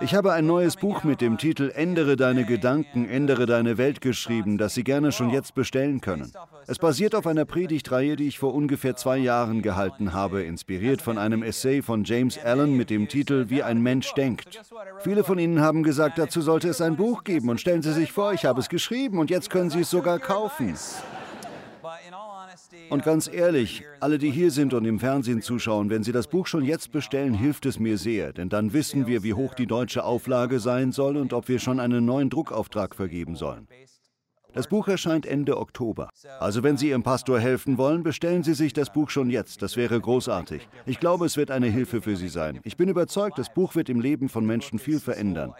Ich habe ein neues Buch mit dem Titel Ändere deine Gedanken, ändere deine Welt geschrieben, das Sie gerne schon jetzt bestellen können. Es basiert auf einer Predigtreihe, die ich vor ungefähr zwei Jahren gehalten habe, inspiriert von einem Essay von James Allen mit dem Titel Wie ein Mensch denkt. Viele von Ihnen haben gesagt, dazu sollte es ein Buch geben und stellen Sie sich vor, ich habe es geschrieben und jetzt können Sie es sogar kaufen. Und ganz ehrlich, alle, die hier sind und im Fernsehen zuschauen, wenn Sie das Buch schon jetzt bestellen, hilft es mir sehr, denn dann wissen wir, wie hoch die deutsche Auflage sein soll und ob wir schon einen neuen Druckauftrag vergeben sollen. Das Buch erscheint Ende Oktober. Also wenn Sie Ihrem Pastor helfen wollen, bestellen Sie sich das Buch schon jetzt. Das wäre großartig. Ich glaube, es wird eine Hilfe für Sie sein. Ich bin überzeugt, das Buch wird im Leben von Menschen viel verändern.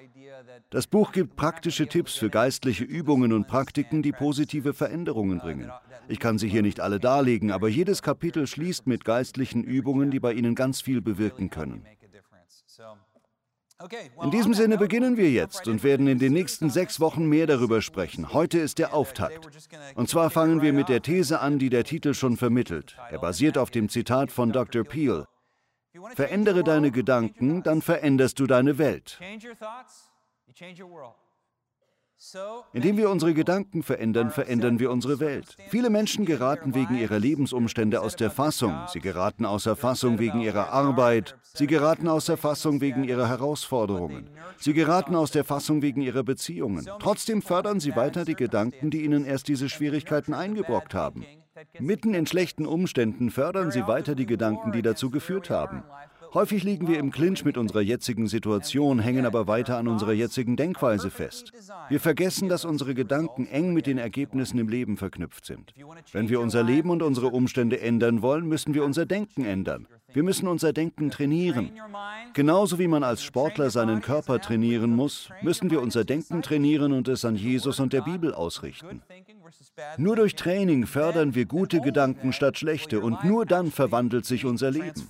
Das Buch gibt praktische Tipps für geistliche Übungen und Praktiken, die positive Veränderungen bringen. Ich kann sie hier nicht alle darlegen, aber jedes Kapitel schließt mit geistlichen Übungen, die bei Ihnen ganz viel bewirken können. In diesem Sinne beginnen wir jetzt und werden in den nächsten sechs Wochen mehr darüber sprechen. Heute ist der Auftakt. Und zwar fangen wir mit der These an, die der Titel schon vermittelt. Er basiert auf dem Zitat von Dr. Peel. Verändere deine Gedanken, dann veränderst du deine Welt. Indem wir unsere Gedanken verändern, verändern wir unsere Welt. Viele Menschen geraten wegen ihrer Lebensumstände aus der Fassung. Sie geraten außer Fassung wegen ihrer Arbeit. Sie geraten außer Fassung wegen ihrer Herausforderungen. Sie geraten aus der Fassung wegen ihrer Beziehungen. Trotzdem fördern sie weiter die Gedanken, die ihnen erst diese Schwierigkeiten eingebrockt haben. Mitten in schlechten Umständen fördern sie weiter die Gedanken, die dazu geführt haben. Häufig liegen wir im Clinch mit unserer jetzigen Situation, hängen aber weiter an unserer jetzigen Denkweise fest. Wir vergessen, dass unsere Gedanken eng mit den Ergebnissen im Leben verknüpft sind. Wenn wir unser Leben und unsere Umstände ändern wollen, müssen wir unser Denken ändern. Wir müssen unser Denken trainieren. Genauso wie man als Sportler seinen Körper trainieren muss, müssen wir unser Denken trainieren und es an Jesus und der Bibel ausrichten. Nur durch Training fördern wir gute Gedanken statt schlechte und nur dann verwandelt sich unser Leben.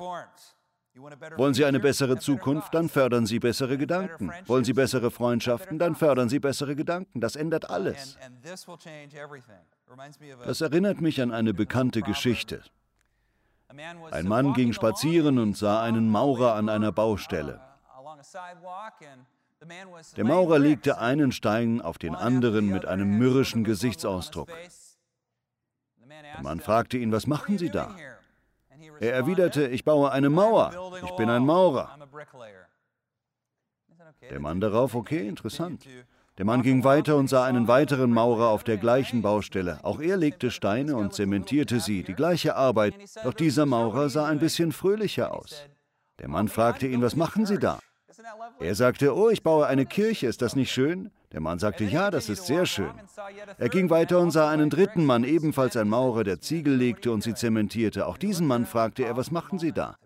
Wollen Sie eine bessere Zukunft, dann fördern Sie bessere Gedanken. Wollen Sie bessere Freundschaften, dann fördern Sie bessere Gedanken. Das ändert alles. Das erinnert mich an eine bekannte Geschichte. Ein Mann ging spazieren und sah einen Maurer an einer Baustelle. Der Maurer legte einen Stein auf den anderen mit einem mürrischen Gesichtsausdruck. Der Mann fragte ihn, was machen Sie da? Er erwiderte, ich baue eine Mauer, ich bin ein Maurer. Der Mann darauf, okay, interessant. Der Mann ging weiter und sah einen weiteren Maurer auf der gleichen Baustelle. Auch er legte Steine und zementierte sie, die gleiche Arbeit, doch dieser Maurer sah ein bisschen fröhlicher aus. Der Mann fragte ihn, was machen Sie da? Er sagte, oh, ich baue eine Kirche, ist das nicht schön? Der Mann sagte, ja, das ist sehr schön. Er ging weiter und sah einen dritten Mann, ebenfalls ein Maurer, der Ziegel legte und sie zementierte. Auch diesen Mann fragte er, was machen Sie da?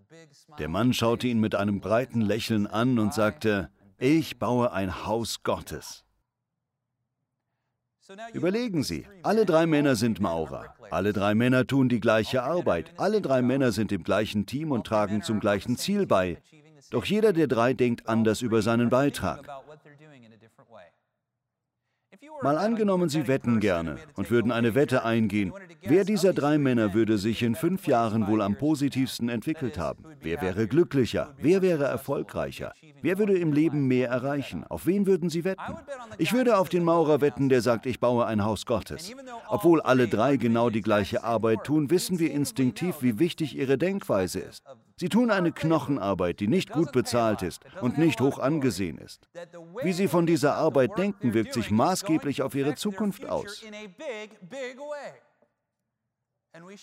Der Mann schaute ihn mit einem breiten Lächeln an und sagte, ich baue ein Haus Gottes. Überlegen Sie, alle drei Männer sind Maurer. Alle drei Männer tun die gleiche Arbeit. Alle drei Männer sind im gleichen Team und tragen zum gleichen Ziel bei. Doch jeder der drei denkt anders über seinen Beitrag. Mal angenommen, Sie wetten gerne und würden eine Wette eingehen. Wer dieser drei Männer würde sich in fünf Jahren wohl am positivsten entwickelt haben? Wer wäre glücklicher? Wer wäre erfolgreicher? Wer würde im Leben mehr erreichen? Auf wen würden Sie wetten? Ich würde auf den Maurer wetten, der sagt, ich baue ein Haus Gottes. Obwohl alle drei genau die gleiche Arbeit tun, wissen wir instinktiv, wie wichtig ihre Denkweise ist. Sie tun eine Knochenarbeit, die nicht gut bezahlt ist und nicht hoch angesehen ist. Wie sie von dieser Arbeit denken, wirkt sich maßgeblich auf ihre Zukunft aus.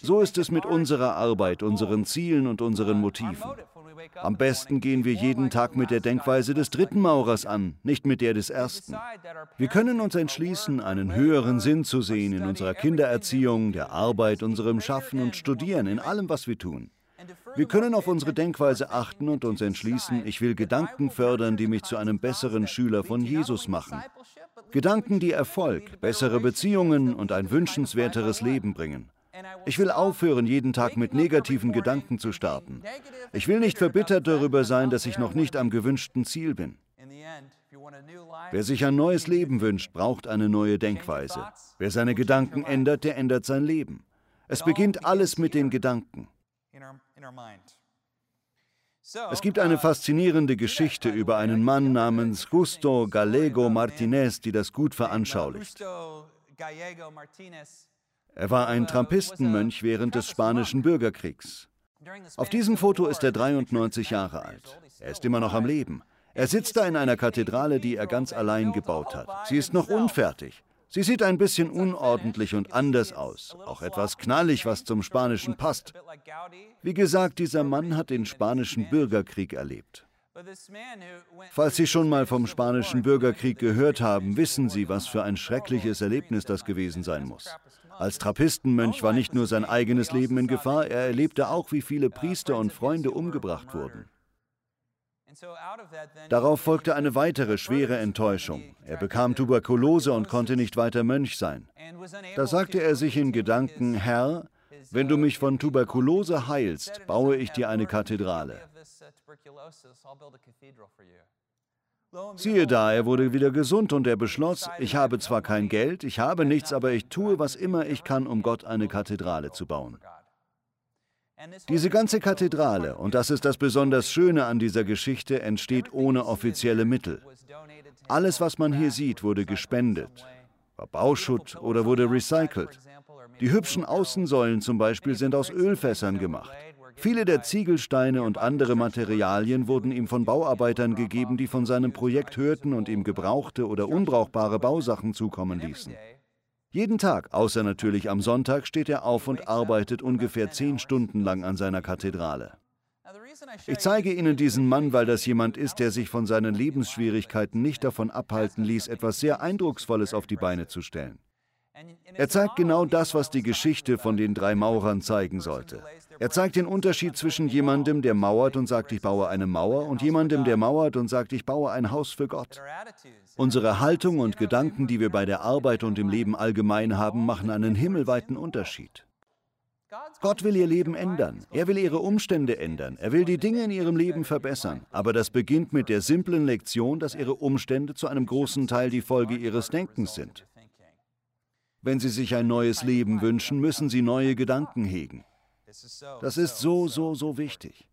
So ist es mit unserer Arbeit, unseren Zielen und unseren Motiven. Am besten gehen wir jeden Tag mit der Denkweise des dritten Maurers an, nicht mit der des ersten. Wir können uns entschließen, einen höheren Sinn zu sehen in unserer Kindererziehung, der Arbeit, unserem Schaffen und Studieren, in allem, was wir tun. Wir können auf unsere Denkweise achten und uns entschließen, ich will Gedanken fördern, die mich zu einem besseren Schüler von Jesus machen. Gedanken, die Erfolg, bessere Beziehungen und ein wünschenswerteres Leben bringen. Ich will aufhören, jeden Tag mit negativen Gedanken zu starten. Ich will nicht verbittert darüber sein, dass ich noch nicht am gewünschten Ziel bin. Wer sich ein neues Leben wünscht, braucht eine neue Denkweise. Wer seine Gedanken ändert, der ändert sein Leben. Es beginnt alles mit den Gedanken. Es gibt eine faszinierende Geschichte über einen Mann namens Justo Gallego Martinez, die das gut veranschaulicht. Er war ein Trampistenmönch während des spanischen Bürgerkriegs. Auf diesem Foto ist er 93 Jahre alt. Er ist immer noch am Leben. Er sitzt da in einer Kathedrale, die er ganz allein gebaut hat. Sie ist noch unfertig. Sie sieht ein bisschen unordentlich und anders aus, auch etwas knallig, was zum Spanischen passt. Wie gesagt, dieser Mann hat den spanischen Bürgerkrieg erlebt. Falls Sie schon mal vom spanischen Bürgerkrieg gehört haben, wissen Sie, was für ein schreckliches Erlebnis das gewesen sein muss. Als Trappistenmönch war nicht nur sein eigenes Leben in Gefahr, er erlebte auch, wie viele Priester und Freunde umgebracht wurden. Darauf folgte eine weitere schwere Enttäuschung. Er bekam Tuberkulose und konnte nicht weiter Mönch sein. Da sagte er sich in Gedanken, Herr, wenn du mich von Tuberkulose heilst, baue ich dir eine Kathedrale. Siehe da, er wurde wieder gesund und er beschloss, ich habe zwar kein Geld, ich habe nichts, aber ich tue, was immer ich kann, um Gott eine Kathedrale zu bauen. Diese ganze Kathedrale, und das ist das besonders Schöne an dieser Geschichte, entsteht ohne offizielle Mittel. Alles, was man hier sieht, wurde gespendet, war Bauschutt oder wurde recycelt. Die hübschen Außensäulen zum Beispiel sind aus Ölfässern gemacht. Viele der Ziegelsteine und andere Materialien wurden ihm von Bauarbeitern gegeben, die von seinem Projekt hörten und ihm gebrauchte oder unbrauchbare Bausachen zukommen ließen. Jeden Tag, außer natürlich am Sonntag, steht er auf und arbeitet ungefähr zehn Stunden lang an seiner Kathedrale. Ich zeige Ihnen diesen Mann, weil das jemand ist, der sich von seinen Lebensschwierigkeiten nicht davon abhalten ließ, etwas sehr Eindrucksvolles auf die Beine zu stellen. Er zeigt genau das, was die Geschichte von den drei Maurern zeigen sollte. Er zeigt den Unterschied zwischen jemandem, der mauert und sagt, ich baue eine Mauer, und jemandem, der mauert und sagt, ich baue ein Haus für Gott. Unsere Haltung und Gedanken, die wir bei der Arbeit und im Leben allgemein haben, machen einen himmelweiten Unterschied. Gott will ihr Leben ändern. Er will ihre Umstände ändern. Er will die Dinge in ihrem Leben verbessern. Aber das beginnt mit der simplen Lektion, dass ihre Umstände zu einem großen Teil die Folge ihres Denkens sind. Wenn Sie sich ein neues Leben wünschen, müssen Sie neue Gedanken hegen. Das ist so, so, so wichtig.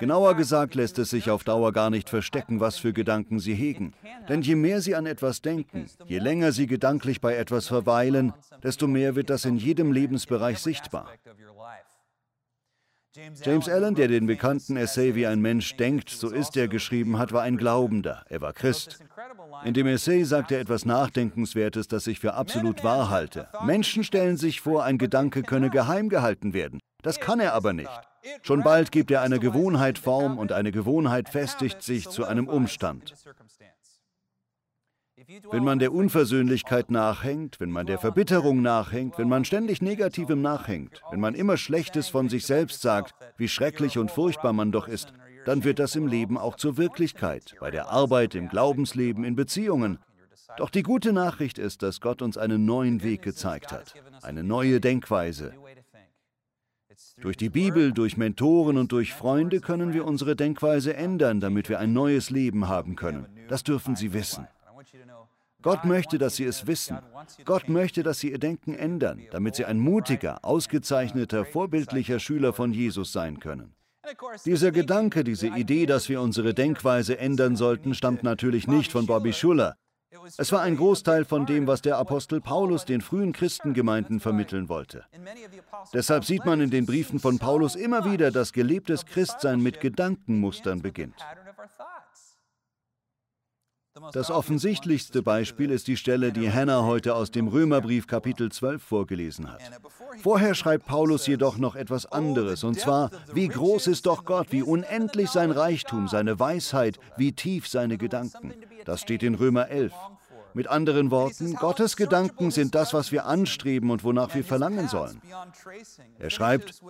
Genauer gesagt lässt es sich auf Dauer gar nicht verstecken, was für Gedanken Sie hegen. Denn je mehr Sie an etwas denken, je länger Sie gedanklich bei etwas verweilen, desto mehr wird das in jedem Lebensbereich sichtbar. James Allen, der den bekannten Essay Wie ein Mensch denkt, so ist er geschrieben hat, war ein Glaubender. Er war Christ. In dem Essay sagt er etwas Nachdenkenswertes, das ich für absolut wahr halte. Menschen stellen sich vor, ein Gedanke könne geheim gehalten werden. Das kann er aber nicht. Schon bald gibt er einer Gewohnheit Form und eine Gewohnheit festigt sich zu einem Umstand. Wenn man der Unversöhnlichkeit nachhängt, wenn man der Verbitterung nachhängt, wenn man ständig Negativem nachhängt, wenn man immer Schlechtes von sich selbst sagt, wie schrecklich und furchtbar man doch ist, dann wird das im Leben auch zur Wirklichkeit, bei der Arbeit, im Glaubensleben, in Beziehungen. Doch die gute Nachricht ist, dass Gott uns einen neuen Weg gezeigt hat, eine neue Denkweise. Durch die Bibel, durch Mentoren und durch Freunde können wir unsere Denkweise ändern, damit wir ein neues Leben haben können. Das dürfen Sie wissen. Gott möchte, dass Sie es wissen. Gott möchte, dass Sie Ihr Denken ändern, damit Sie ein mutiger, ausgezeichneter, vorbildlicher Schüler von Jesus sein können. Dieser Gedanke, diese Idee, dass wir unsere Denkweise ändern sollten, stammt natürlich nicht von Bobby Schuller. Es war ein Großteil von dem, was der Apostel Paulus den frühen Christengemeinden vermitteln wollte. Deshalb sieht man in den Briefen von Paulus immer wieder, dass gelebtes Christsein mit Gedankenmustern beginnt. Das offensichtlichste Beispiel ist die Stelle, die Hannah heute aus dem Römerbrief Kapitel 12 vorgelesen hat. Vorher schreibt Paulus jedoch noch etwas anderes, und zwar, wie groß ist doch Gott, wie unendlich sein Reichtum, seine Weisheit, wie tief seine Gedanken. Das steht in Römer 11. Mit anderen Worten, Gottes Gedanken sind das, was wir anstreben und wonach wir verlangen sollen. Er schreibt,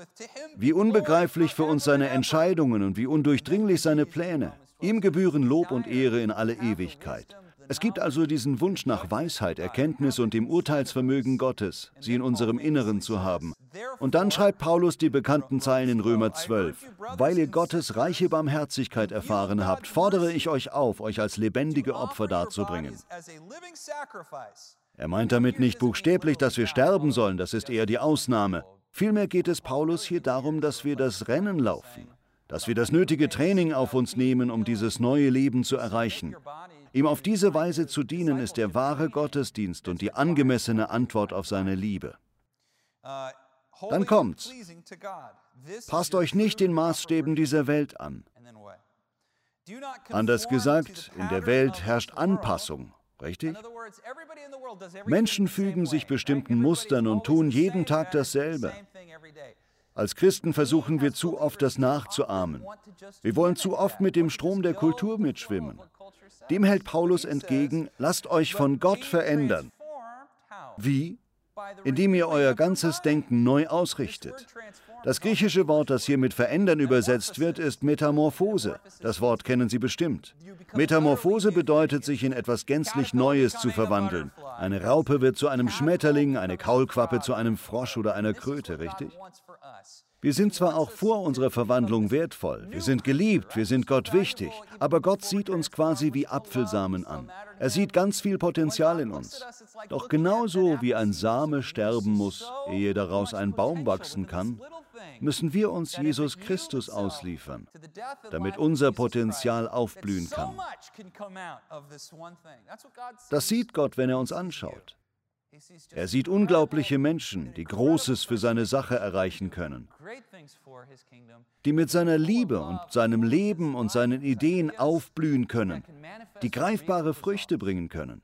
wie unbegreiflich für uns seine Entscheidungen und wie undurchdringlich seine Pläne. Ihm gebühren Lob und Ehre in alle Ewigkeit. Es gibt also diesen Wunsch nach Weisheit, Erkenntnis und dem Urteilsvermögen Gottes, sie in unserem Inneren zu haben. Und dann schreibt Paulus die bekannten Zeilen in Römer 12. Weil ihr Gottes reiche Barmherzigkeit erfahren habt, fordere ich euch auf, euch als lebendige Opfer darzubringen. Er meint damit nicht buchstäblich, dass wir sterben sollen, das ist eher die Ausnahme. Vielmehr geht es Paulus hier darum, dass wir das Rennen laufen. dass wir das nötige Training auf uns nehmen, um dieses neue Leben zu erreichen. Ihm auf diese Weise zu dienen, ist der wahre Gottesdienst und die angemessene Antwort auf seine Liebe. Dann kommt's. Passt euch nicht den Maßstäben dieser Welt an. Anders gesagt, in der Welt herrscht Anpassung, richtig? Menschen fügen sich bestimmten Mustern und tun jeden Tag dasselbe. Als Christen versuchen wir zu oft, das nachzuahmen. Wir wollen zu oft mit dem Strom der Kultur mitschwimmen. Dem hält Paulus entgegen, lasst euch von Gott verändern. Wie? Indem ihr euer ganzes Denken neu ausrichtet. Das griechische Wort, das hier mit verändern übersetzt wird, ist Metamorphose. Das Wort kennen Sie bestimmt. Metamorphose bedeutet, sich in etwas gänzlich Neues zu verwandeln. Eine Raupe wird zu einem Schmetterling, eine Kaulquappe zu einem Frosch oder einer Kröte, richtig? Wir sind zwar auch vor unserer Verwandlung wertvoll, wir sind geliebt, wir sind Gott wichtig, aber Gott sieht uns quasi wie Apfelsamen an. Er sieht ganz viel Potenzial in uns. Doch genauso wie ein Same sterben muss, ehe daraus ein Baum wachsen kann, müssen wir uns Jesus Christus ausliefern, damit unser Potenzial aufblühen kann. Das sieht Gott, wenn er uns anschaut. Er sieht unglaubliche Menschen, die Großes für seine Sache erreichen können, die mit seiner Liebe und seinem Leben und seinen Ideen aufblühen können, die greifbare Früchte bringen können.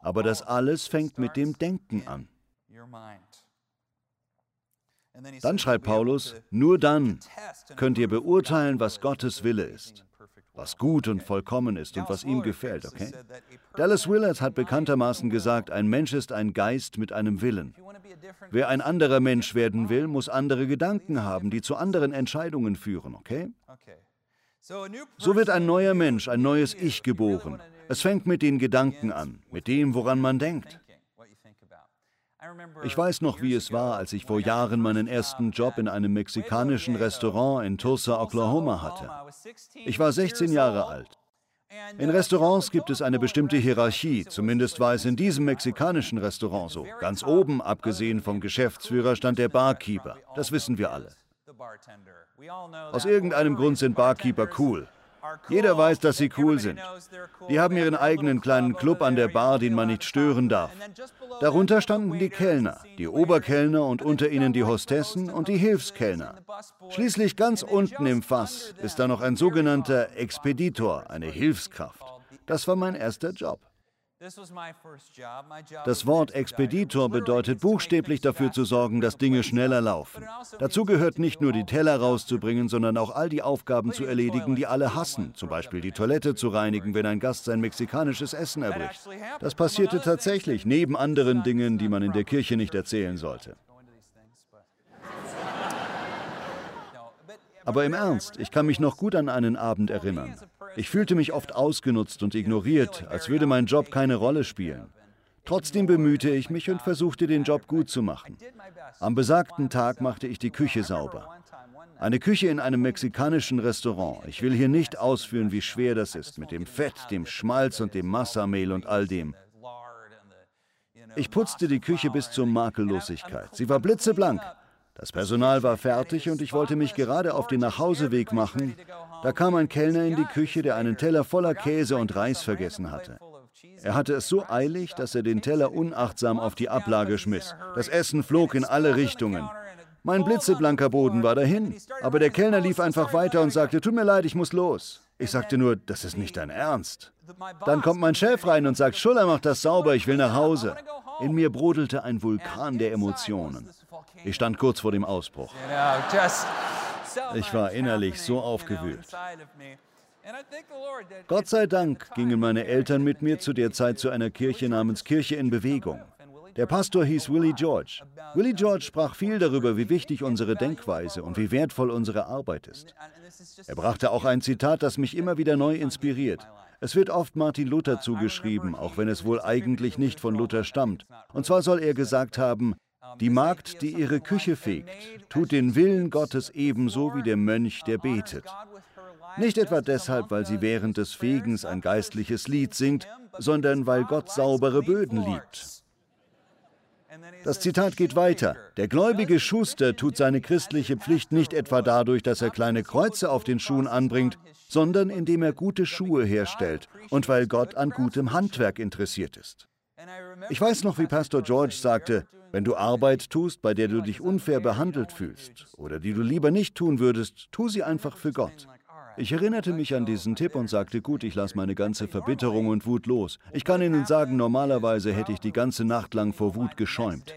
Aber das alles fängt mit dem Denken an. Dann schreibt Paulus, nur dann könnt ihr beurteilen, was Gottes Wille ist, was gut und vollkommen ist und was ihm gefällt, okay? Dallas Willard hat bekanntermaßen gesagt, ein Mensch ist ein Geist mit einem Willen. Wer ein anderer Mensch werden will, muss andere Gedanken haben, die zu anderen Entscheidungen führen, okay? So wird ein neuer Mensch, ein neues Ich geboren. Es fängt mit den Gedanken an, mit dem, woran man denkt. Ich weiß noch, wie es war, als ich vor Jahren meinen ersten Job in einem mexikanischen Restaurant in Tulsa, Oklahoma hatte. Ich war 16 Jahre alt. In Restaurants gibt es eine bestimmte Hierarchie, zumindest war es in diesem mexikanischen Restaurant so. Ganz oben, abgesehen vom Geschäftsführer, stand der Barkeeper. Das wissen wir alle. Aus irgendeinem Grund sind Barkeeper cool. Jeder weiß, dass sie cool sind. Die haben ihren eigenen kleinen Club an der Bar, den man nicht stören darf. Darunter standen die Kellner, die Oberkellner und unter ihnen die Hostessen und die Hilfskellner. Schließlich ganz unten im Fass ist da noch ein sogenannter Expeditor, eine Hilfskraft. Das war mein erster Job. Das Wort Expeditor bedeutet buchstäblich dafür zu sorgen, dass Dinge schneller laufen. Dazu gehört nicht nur die Teller rauszubringen, sondern auch all die Aufgaben zu erledigen, die alle hassen, zum Beispiel die Toilette zu reinigen, wenn ein Gast sein mexikanisches Essen erbricht. Das passierte tatsächlich, neben anderen Dingen, die man in der Kirche nicht erzählen sollte. Aber im Ernst, ich kann mich noch gut an einen Abend erinnern. Ich fühlte mich oft ausgenutzt und ignoriert, als würde mein Job keine Rolle spielen. Trotzdem bemühte ich mich und versuchte, den Job gut zu machen. Am besagten Tag machte ich die Küche sauber. Eine Küche in einem mexikanischen Restaurant. Ich will hier nicht ausführen, wie schwer das ist, mit dem Fett, dem Schmalz und dem Massamehl und all dem. Ich putzte die Küche bis zur Makellosigkeit. Sie war blitzeblank. Das Personal war fertig und ich wollte mich gerade auf den Nachhauseweg machen. Da kam ein Kellner in die Küche, der einen Teller voller Käse und Reis vergessen hatte. Er hatte es so eilig, dass er den Teller unachtsam auf die Ablage schmiss. Das Essen flog in alle Richtungen. Mein blitzeblanker Boden war dahin, aber der Kellner lief einfach weiter und sagte, tut mir leid, ich muss los. Ich sagte nur, das ist nicht dein Ernst. Dann kommt mein Chef rein und sagt, Schuller macht das sauber, ich will nach Hause. In mir brodelte ein Vulkan der Emotionen. Ich stand kurz vor dem Ausbruch. Ich war innerlich so aufgewühlt. Gott sei Dank gingen meine Eltern mit mir zu der Zeit zu einer Kirche namens Kirche in Bewegung. Der Pastor hieß Willie George. Willie George sprach viel darüber, wie wichtig unsere Denkweise und wie wertvoll unsere Arbeit ist. Er brachte auch ein Zitat, das mich immer wieder neu inspiriert. Es wird oft Martin Luther zugeschrieben, auch wenn es wohl eigentlich nicht von Luther stammt. Und zwar soll er gesagt haben, die Magd, die ihre Küche fegt, tut den Willen Gottes ebenso wie der Mönch, der betet. Nicht etwa deshalb, weil sie während des Fegens ein geistliches Lied singt, sondern weil Gott saubere Böden liebt. Das Zitat geht weiter. Der gläubige Schuster tut seine christliche Pflicht nicht etwa dadurch, dass er kleine Kreuze auf den Schuhen anbringt, sondern indem er gute Schuhe herstellt und weil Gott an gutem Handwerk interessiert ist. Ich weiß noch, wie Pastor George sagte, wenn du Arbeit tust, bei der du dich unfair behandelt fühlst oder die du lieber nicht tun würdest, tu sie einfach für Gott. Ich erinnerte mich an diesen Tipp und sagte, gut, ich lasse meine ganze Verbitterung und Wut los. Ich kann Ihnen sagen, normalerweise hätte ich die ganze Nacht lang vor Wut geschäumt.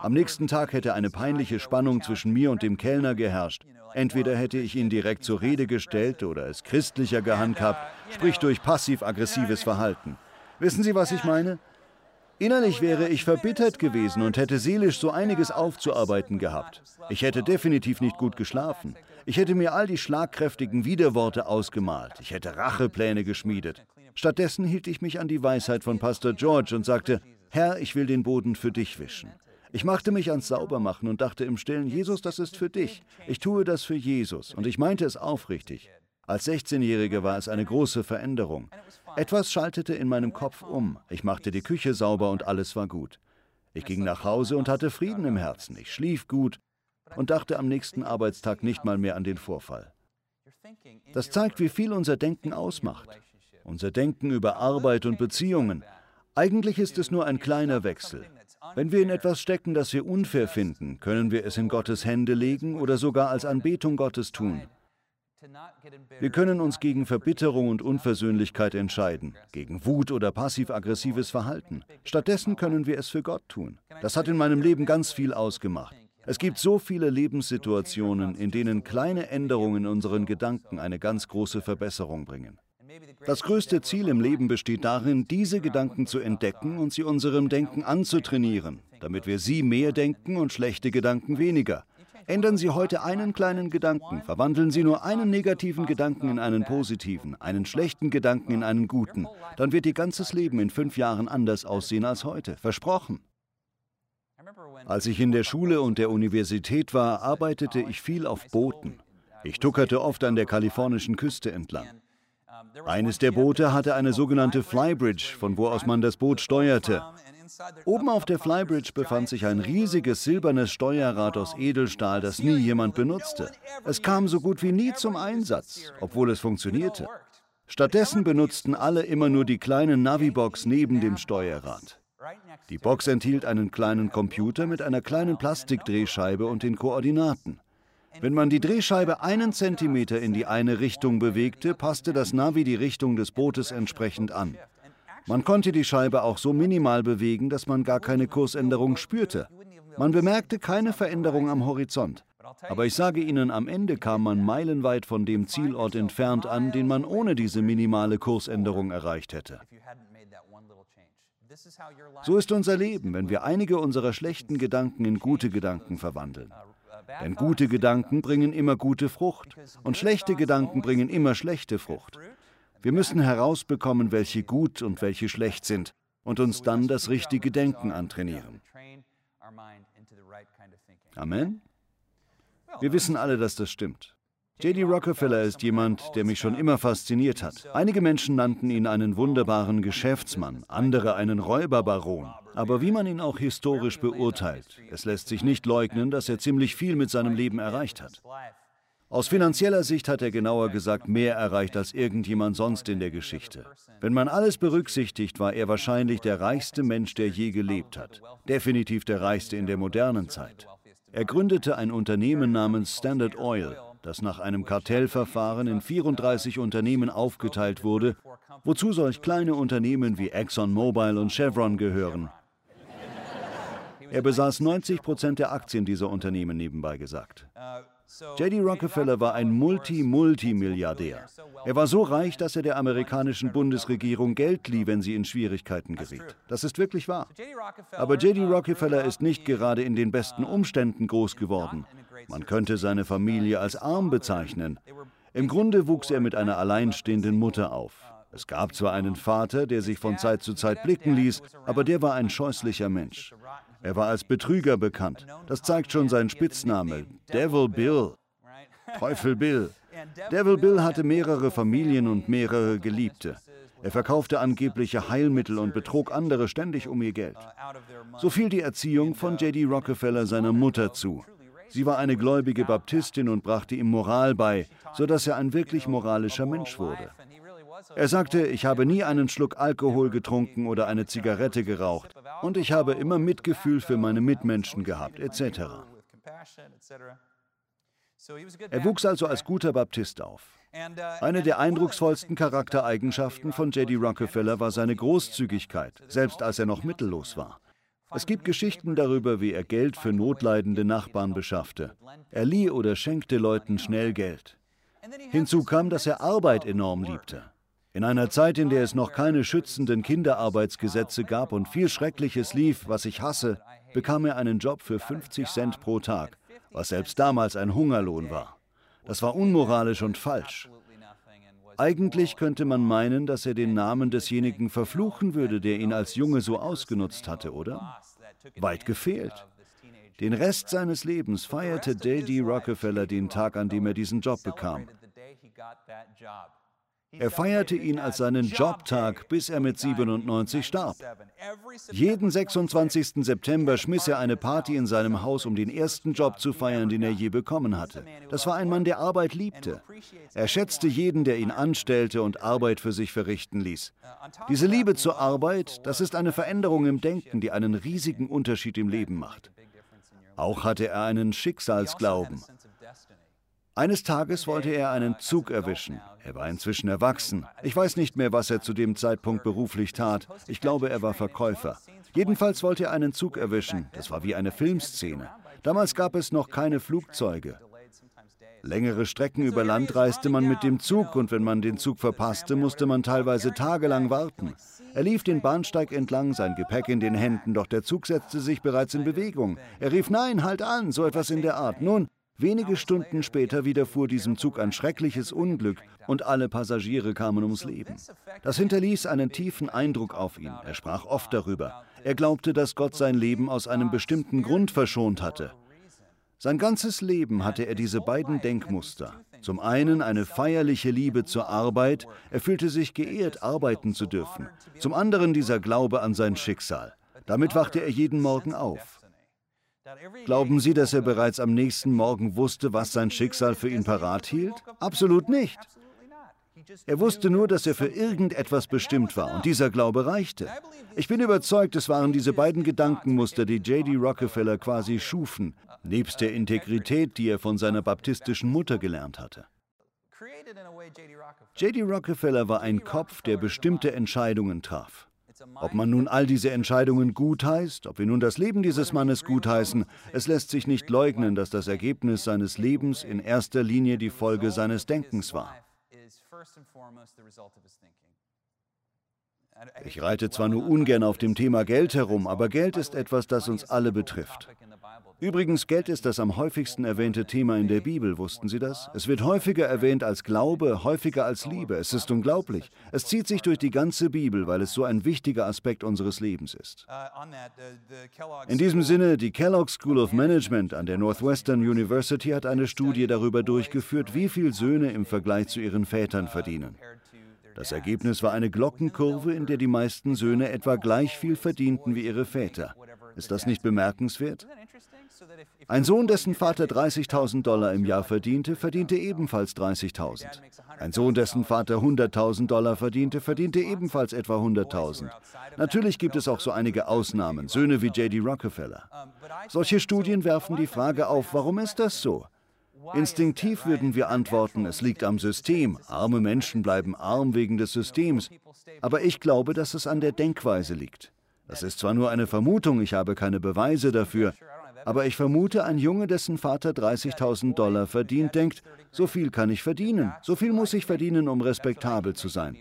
Am nächsten Tag hätte eine peinliche Spannung zwischen mir und dem Kellner geherrscht. Entweder hätte ich ihn direkt zur Rede gestellt oder es christlicher gehandhabt, sprich durch passiv-aggressives Verhalten. Wissen Sie, was ich meine? Innerlich wäre ich verbittert gewesen und hätte seelisch so einiges aufzuarbeiten gehabt. Ich hätte definitiv nicht gut geschlafen. Ich hätte mir all die schlagkräftigen Widerworte ausgemalt. Ich hätte Rachepläne geschmiedet. Stattdessen hielt ich mich an die Weisheit von Pastor George und sagte, Herr, ich will den Boden für dich wischen. Ich machte mich ans Saubermachen und dachte im Stillen, Jesus, das ist für dich. Ich tue das für Jesus. Und ich meinte es aufrichtig. Als 16-Jähriger war es eine große Veränderung. Etwas schaltete in meinem Kopf um. Ich machte die Küche sauber und alles war gut. Ich ging nach Hause und hatte Frieden im Herzen. Ich schlief gut und dachte am nächsten Arbeitstag nicht mal mehr an den Vorfall. Das zeigt, wie viel unser Denken ausmacht. Unser Denken über Arbeit und Beziehungen. Eigentlich ist es nur ein kleiner Wechsel. Wenn wir in etwas stecken, das wir unfair finden, können wir es in Gottes Hände legen oder sogar als Anbetung Gottes tun. Wir können uns gegen Verbitterung und Unversöhnlichkeit entscheiden, gegen Wut oder passiv-aggressives Verhalten. Stattdessen können wir es für Gott tun. Das hat in meinem Leben ganz viel ausgemacht. Es gibt so viele Lebenssituationen, in denen kleine Änderungen in unseren Gedanken eine ganz große Verbesserung bringen. Das größte Ziel im Leben besteht darin, diese Gedanken zu entdecken und sie unserem Denken anzutrainieren, damit wir sie mehr denken und schlechte Gedanken weniger. Ändern Sie heute einen kleinen Gedanken, verwandeln Sie nur einen negativen Gedanken in einen positiven, einen schlechten Gedanken in einen guten, dann wird Ihr ganzes Leben in fünf Jahren anders aussehen als heute. Versprochen. Als ich in der Schule und der Universität war, arbeitete ich viel auf Booten. Ich tuckerte oft an der kalifornischen Küste entlang. Eines der Boote hatte eine sogenannte Flybridge, von wo aus man das Boot steuerte. Oben auf der Flybridge befand sich ein riesiges silbernes Steuerrad aus Edelstahl, das nie jemand benutzte. Es kam so gut wie nie zum Einsatz, obwohl es funktionierte. Stattdessen benutzten alle immer nur die kleine Navibox neben dem Steuerrad. Die Box enthielt einen kleinen Computer mit einer kleinen Plastikdrehscheibe und den Koordinaten. Wenn man die Drehscheibe einen Zentimeter in die eine Richtung bewegte, passte das Navi die Richtung des Bootes entsprechend an. Man konnte die Scheibe auch so minimal bewegen, dass man gar keine Kursänderung spürte. Man bemerkte keine Veränderung am Horizont. Aber ich sage Ihnen, am Ende kam man meilenweit von dem Zielort entfernt an, den man ohne diese minimale Kursänderung erreicht hätte. So ist unser Leben, wenn wir einige unserer schlechten Gedanken in gute Gedanken verwandeln. Denn gute Gedanken bringen immer gute Frucht und schlechte Gedanken bringen immer schlechte Frucht. Wir müssen herausbekommen, welche gut und welche schlecht sind und uns dann das richtige Denken antrainieren. Amen? Wir wissen alle, dass das stimmt. J.D. Rockefeller ist jemand, der mich schon immer fasziniert hat. Einige Menschen nannten ihn einen wunderbaren Geschäftsmann, andere einen Räuberbaron. Aber wie man ihn auch historisch beurteilt, es lässt sich nicht leugnen, dass er ziemlich viel mit seinem Leben erreicht hat. Aus finanzieller Sicht hat er genauer gesagt mehr erreicht als irgendjemand sonst in der Geschichte. Wenn man alles berücksichtigt, war er wahrscheinlich der reichste Mensch, der je gelebt hat. Definitiv der reichste in der modernen Zeit. Er gründete ein Unternehmen namens Standard Oil, das nach einem Kartellverfahren in 34 Unternehmen aufgeteilt wurde, wozu solch kleine Unternehmen wie ExxonMobil und Chevron gehören. Er besaß 90 Prozent der Aktien dieser Unternehmen nebenbei gesagt. J.D. Rockefeller war ein Multi-Multimilliardär. Er war so reich, dass er der amerikanischen Bundesregierung Geld lieh, wenn sie in Schwierigkeiten geriet. Das ist wirklich wahr. Aber J.D. Rockefeller ist nicht gerade in den besten Umständen groß geworden. Man könnte seine Familie als arm bezeichnen. Im Grunde wuchs er mit einer alleinstehenden Mutter auf. Es gab zwar einen Vater, der sich von Zeit zu Zeit blicken ließ, aber der war ein scheußlicher Mensch. Er war als Betrüger bekannt. Das zeigt schon sein Spitzname, Devil Bill. Teufel Bill. Devil Bill hatte mehrere Familien und mehrere Geliebte. Er verkaufte angebliche Heilmittel und betrog andere ständig um ihr Geld. So fiel die Erziehung von J.D. Rockefeller seiner Mutter zu. Sie war eine gläubige Baptistin und brachte ihm Moral bei, sodass er ein wirklich moralischer Mensch wurde. Er sagte, ich habe nie einen Schluck Alkohol getrunken oder eine Zigarette geraucht und ich habe immer Mitgefühl für meine Mitmenschen gehabt, etc. Er wuchs also als guter Baptist auf. Eine der eindrucksvollsten Charaktereigenschaften von J.D. Rockefeller war seine Großzügigkeit, selbst als er noch mittellos war. Es gibt Geschichten darüber, wie er Geld für notleidende Nachbarn beschaffte. Er lieh oder schenkte Leuten schnell Geld. Hinzu kam, dass er Arbeit enorm liebte. In einer Zeit, in der es noch keine schützenden Kinderarbeitsgesetze gab und viel Schreckliches lief, was ich hasse, bekam er einen Job für 50 Cent pro Tag, was selbst damals ein Hungerlohn war. Das war unmoralisch und falsch. Eigentlich könnte man meinen, dass er den Namen desjenigen verfluchen würde, der ihn als Junge so ausgenutzt hatte, oder? Weit gefehlt. Den Rest seines Lebens feierte J.D. Rockefeller den Tag, an dem er diesen Job bekam. Er feierte ihn als seinen Jobtag, bis er mit 97 starb. Jeden 26. September schmiss er eine Party in seinem Haus, um den ersten Job zu feiern, den er je bekommen hatte. Das war ein Mann, der Arbeit liebte. Er schätzte jeden, der ihn anstellte und Arbeit für sich verrichten ließ. Diese Liebe zur Arbeit, das ist eine Veränderung im Denken, die einen riesigen Unterschied im Leben macht. Auch hatte er einen Schicksalsglauben. Eines Tages wollte er einen Zug erwischen. Er war inzwischen erwachsen. Ich weiß nicht mehr, was er zu dem Zeitpunkt beruflich tat. Ich glaube, er war Verkäufer. Jedenfalls wollte er einen Zug erwischen. Das war wie eine Filmszene. Damals gab es noch keine Flugzeuge. Längere Strecken über Land reiste man mit dem Zug und wenn man den Zug verpasste, musste man teilweise tagelang warten. Er lief den Bahnsteig entlang, sein Gepäck in den Händen, doch der Zug setzte sich bereits in Bewegung. Er rief Nein, halt an, so etwas in der Art. Nun, Wenige Stunden später widerfuhr diesem Zug ein schreckliches Unglück und alle Passagiere kamen ums Leben. Das hinterließ einen tiefen Eindruck auf ihn. Er sprach oft darüber. Er glaubte, dass Gott sein Leben aus einem bestimmten Grund verschont hatte. Sein ganzes Leben hatte er diese beiden Denkmuster. Zum einen eine feierliche Liebe zur Arbeit, er fühlte sich geehrt, arbeiten zu dürfen. Zum anderen dieser Glaube an sein Schicksal. Damit wachte er jeden Morgen auf. Glauben Sie, dass er bereits am nächsten Morgen wusste, was sein Schicksal für ihn parat hielt? Absolut nicht. Er wusste nur, dass er für irgendetwas bestimmt war und dieser Glaube reichte. Ich bin überzeugt, es waren diese beiden Gedankenmuster, die J.D. Rockefeller quasi schufen, nebst der Integrität, die er von seiner baptistischen Mutter gelernt hatte. J.D. Rockefeller war ein Kopf, der bestimmte Entscheidungen traf. Ob man nun all diese Entscheidungen gutheißt, ob wir nun das Leben dieses Mannes gutheißen, es lässt sich nicht leugnen, dass das Ergebnis seines Lebens in erster Linie die Folge seines Denkens war. Ich reite zwar nur ungern auf dem Thema Geld herum, aber Geld ist etwas, das uns alle betrifft. Übrigens, Geld ist das am häufigsten erwähnte Thema in der Bibel, wussten Sie das? Es wird häufiger erwähnt als Glaube, häufiger als Liebe. Es ist unglaublich. Es zieht sich durch die ganze Bibel, weil es so ein wichtiger Aspekt unseres Lebens ist. In diesem Sinne, die Kellogg School of Management an der Northwestern University hat eine Studie darüber durchgeführt, wie viel Söhne im Vergleich zu ihren Vätern verdienen. Das Ergebnis war eine Glockenkurve, in der die meisten Söhne etwa gleich viel verdienten wie ihre Väter. Ist das nicht bemerkenswert? Ein Sohn, dessen Vater 30.000 Dollar im Jahr verdiente, verdiente ebenfalls 30.000. Ein Sohn, dessen Vater 100.000 Dollar verdiente, verdiente ebenfalls etwa 100.000. Natürlich gibt es auch so einige Ausnahmen, Söhne wie J.D. Rockefeller. Solche Studien werfen die Frage auf, warum ist das so? Instinktiv würden wir antworten, es liegt am System. Arme Menschen bleiben arm wegen des Systems. Aber ich glaube, dass es an der Denkweise liegt. Das ist zwar nur eine Vermutung, ich habe keine Beweise dafür, aber ich vermute, ein Junge, dessen Vater 30.000 Dollar verdient, denkt, so viel kann ich verdienen, so viel muss ich verdienen, um respektabel zu sein.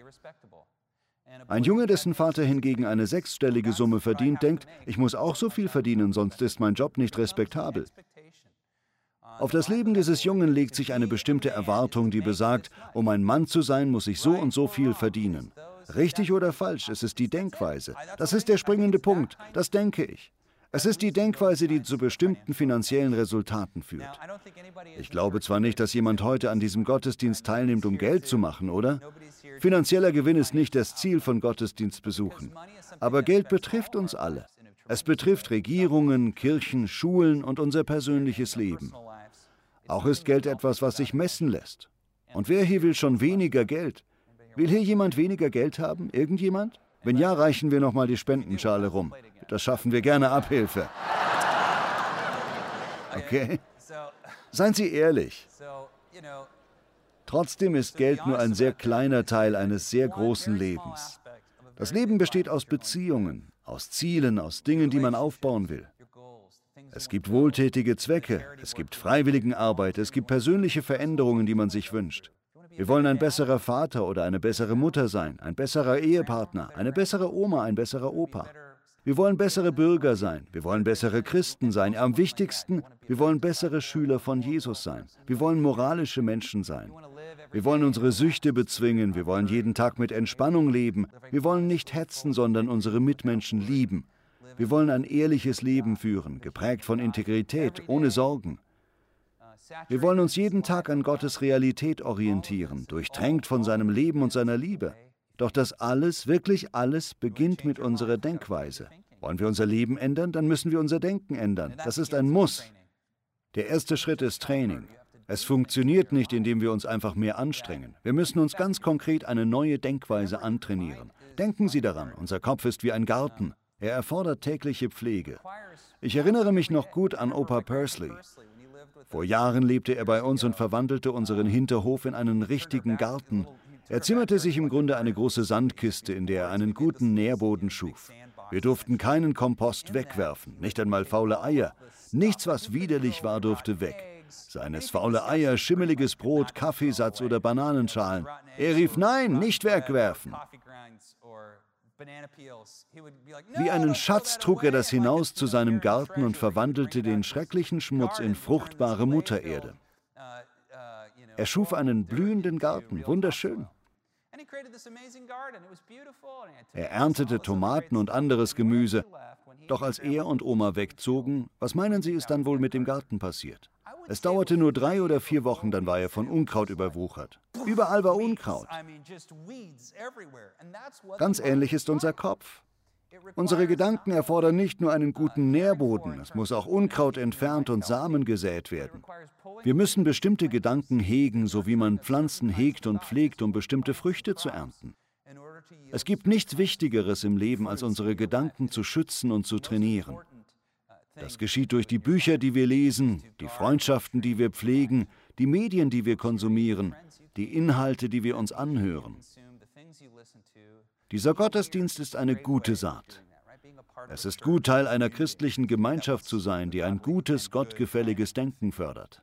Ein Junge, dessen Vater hingegen eine sechsstellige Summe verdient, denkt, ich muss auch so viel verdienen, sonst ist mein Job nicht respektabel. Auf das Leben dieses Jungen legt sich eine bestimmte Erwartung, die besagt, um ein Mann zu sein, muss ich so und so viel verdienen. Richtig oder falsch, es ist die Denkweise. Das ist der springende Punkt, das denke ich. Es ist die Denkweise, die zu bestimmten finanziellen Resultaten führt. Ich glaube zwar nicht, dass jemand heute an diesem Gottesdienst teilnimmt, um Geld zu machen, oder? Finanzieller Gewinn ist nicht das Ziel von Gottesdienstbesuchen. Aber Geld betrifft uns alle. Es betrifft Regierungen, Kirchen, Schulen und unser persönliches Leben. Auch ist Geld etwas, was sich messen lässt. Und wer hier will schon weniger Geld? Will hier jemand weniger Geld haben? Irgendjemand? Wenn ja, reichen wir nochmal die Spendenschale rum. Das schaffen wir gerne Abhilfe. Okay? Seien Sie ehrlich. Trotzdem ist Geld nur ein sehr kleiner Teil eines sehr großen Lebens. Das Leben besteht aus Beziehungen, aus Zielen, aus Dingen, die man aufbauen will. Es gibt wohltätige Zwecke, es gibt Freiwilligenarbeit, es gibt persönliche Veränderungen, die man sich wünscht. Wir wollen ein besserer Vater oder eine bessere Mutter sein, ein besserer Ehepartner, eine bessere Oma, ein besserer Opa. Wir wollen bessere Bürger sein. Wir wollen bessere Christen sein. Am wichtigsten, wir wollen bessere Schüler von Jesus sein. Wir wollen moralische Menschen sein. Wir wollen unsere Süchte bezwingen. Wir wollen jeden Tag mit Entspannung leben. Wir wollen nicht hetzen, sondern unsere Mitmenschen lieben. Wir wollen ein ehrliches Leben führen, geprägt von Integrität, ohne Sorgen. Wir wollen uns jeden Tag an Gottes Realität orientieren, durchtränkt von seinem Leben und seiner Liebe. Doch das alles, wirklich alles, beginnt mit unserer Denkweise. Wollen wir unser Leben ändern, dann müssen wir unser Denken ändern. Das ist ein Muss. Der erste Schritt ist Training. Es funktioniert nicht, indem wir uns einfach mehr anstrengen. Wir müssen uns ganz konkret eine neue Denkweise antrainieren. Denken Sie daran, unser Kopf ist wie ein Garten. Er erfordert tägliche Pflege. Ich erinnere mich noch gut an Opa Pursley. Vor Jahren lebte er bei uns und verwandelte unseren Hinterhof in einen richtigen Garten. Er zimmerte sich im Grunde eine große Sandkiste, in der er einen guten Nährboden schuf. Wir durften keinen Kompost wegwerfen, nicht einmal faule Eier. Nichts, was widerlich war, durfte weg. Seien es faule Eier, schimmeliges Brot, Kaffeesatz oder Bananenschalen. Er rief, nein, nicht wegwerfen. Wie einen Schatz trug er das hinaus zu seinem Garten und verwandelte den schrecklichen Schmutz in fruchtbare Muttererde. Er schuf einen blühenden Garten, wunderschön. Er erntete Tomaten und anderes Gemüse. Doch als er und Oma wegzogen, was meinen Sie, ist dann wohl mit dem Garten passiert? Es dauerte nur drei oder vier Wochen, dann war er von Unkraut überwuchert. Überall war Unkraut. Ganz ähnlich ist unser Kopf. Unsere Gedanken erfordern nicht nur einen guten Nährboden, es muss auch Unkraut entfernt und Samen gesät werden. Wir müssen bestimmte Gedanken hegen, so wie man Pflanzen hegt und pflegt, um bestimmte Früchte zu ernten. Es gibt nichts Wichtigeres im Leben, als unsere Gedanken zu schützen und zu trainieren. Das geschieht durch die Bücher, die wir lesen, die Freundschaften, die wir pflegen, die Medien, die wir konsumieren, die Inhalte, die wir uns anhören. Dieser Gottesdienst ist eine gute Saat. Es ist gut, Teil einer christlichen Gemeinschaft zu sein, die ein gutes, gottgefälliges Denken fördert.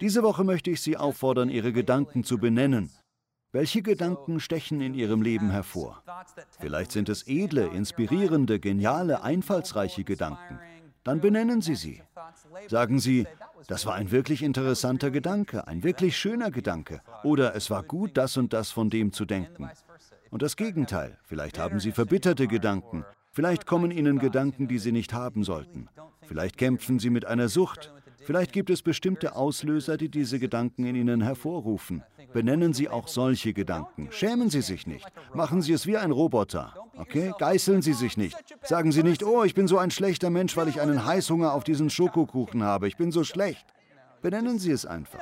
Diese Woche möchte ich Sie auffordern, Ihre Gedanken zu benennen. Welche Gedanken stechen in Ihrem Leben hervor? Vielleicht sind es edle, inspirierende, geniale, einfallsreiche Gedanken. Dann benennen Sie sie. Sagen Sie, das war ein wirklich interessanter Gedanke, ein wirklich schöner Gedanke. Oder es war gut, das und das von dem zu denken. Und das Gegenteil, vielleicht haben Sie verbitterte Gedanken, vielleicht kommen Ihnen Gedanken, die Sie nicht haben sollten, vielleicht kämpfen Sie mit einer Sucht, vielleicht gibt es bestimmte Auslöser, die diese Gedanken in Ihnen hervorrufen. Benennen Sie auch solche Gedanken. Schämen Sie sich nicht. Machen Sie es wie ein Roboter. Okay? Geißeln Sie sich nicht. Sagen Sie nicht, oh, ich bin so ein schlechter Mensch, weil ich einen Heißhunger auf diesen Schokokuchen habe. Ich bin so schlecht. Benennen Sie es einfach.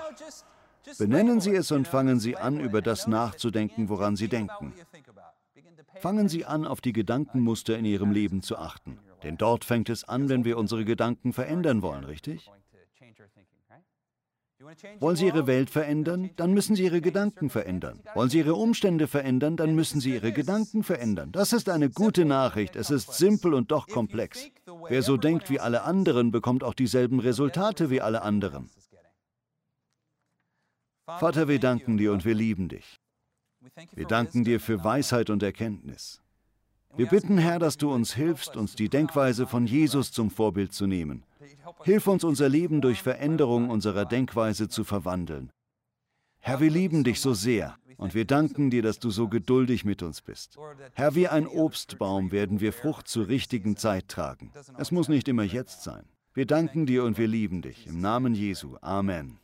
Benennen Sie es und fangen Sie an, über das nachzudenken, woran Sie denken. Fangen Sie an, auf die Gedankenmuster in Ihrem Leben zu achten. Denn dort fängt es an, wenn wir unsere Gedanken verändern wollen, richtig? Wollen Sie Ihre Welt verändern, dann müssen Sie Ihre Gedanken verändern. Wollen Sie Ihre Umstände verändern, dann müssen Sie Ihre Gedanken verändern. Das ist eine gute Nachricht. Es ist simpel und doch komplex. Wer so denkt wie alle anderen, bekommt auch dieselben Resultate wie alle anderen. Vater, wir danken dir und wir lieben dich. Wir danken dir für Weisheit und Erkenntnis. Wir bitten, Herr, dass du uns hilfst, uns die Denkweise von Jesus zum Vorbild zu nehmen. Hilf uns, unser Leben durch Veränderung unserer Denkweise zu verwandeln. Herr, wir lieben dich so sehr. Und wir danken dir, dass du so geduldig mit uns bist. Herr, wie ein Obstbaum werden wir Frucht zur richtigen Zeit tragen. Es muss nicht immer jetzt sein. Wir danken dir und wir lieben dich. Im Namen Jesu. Amen.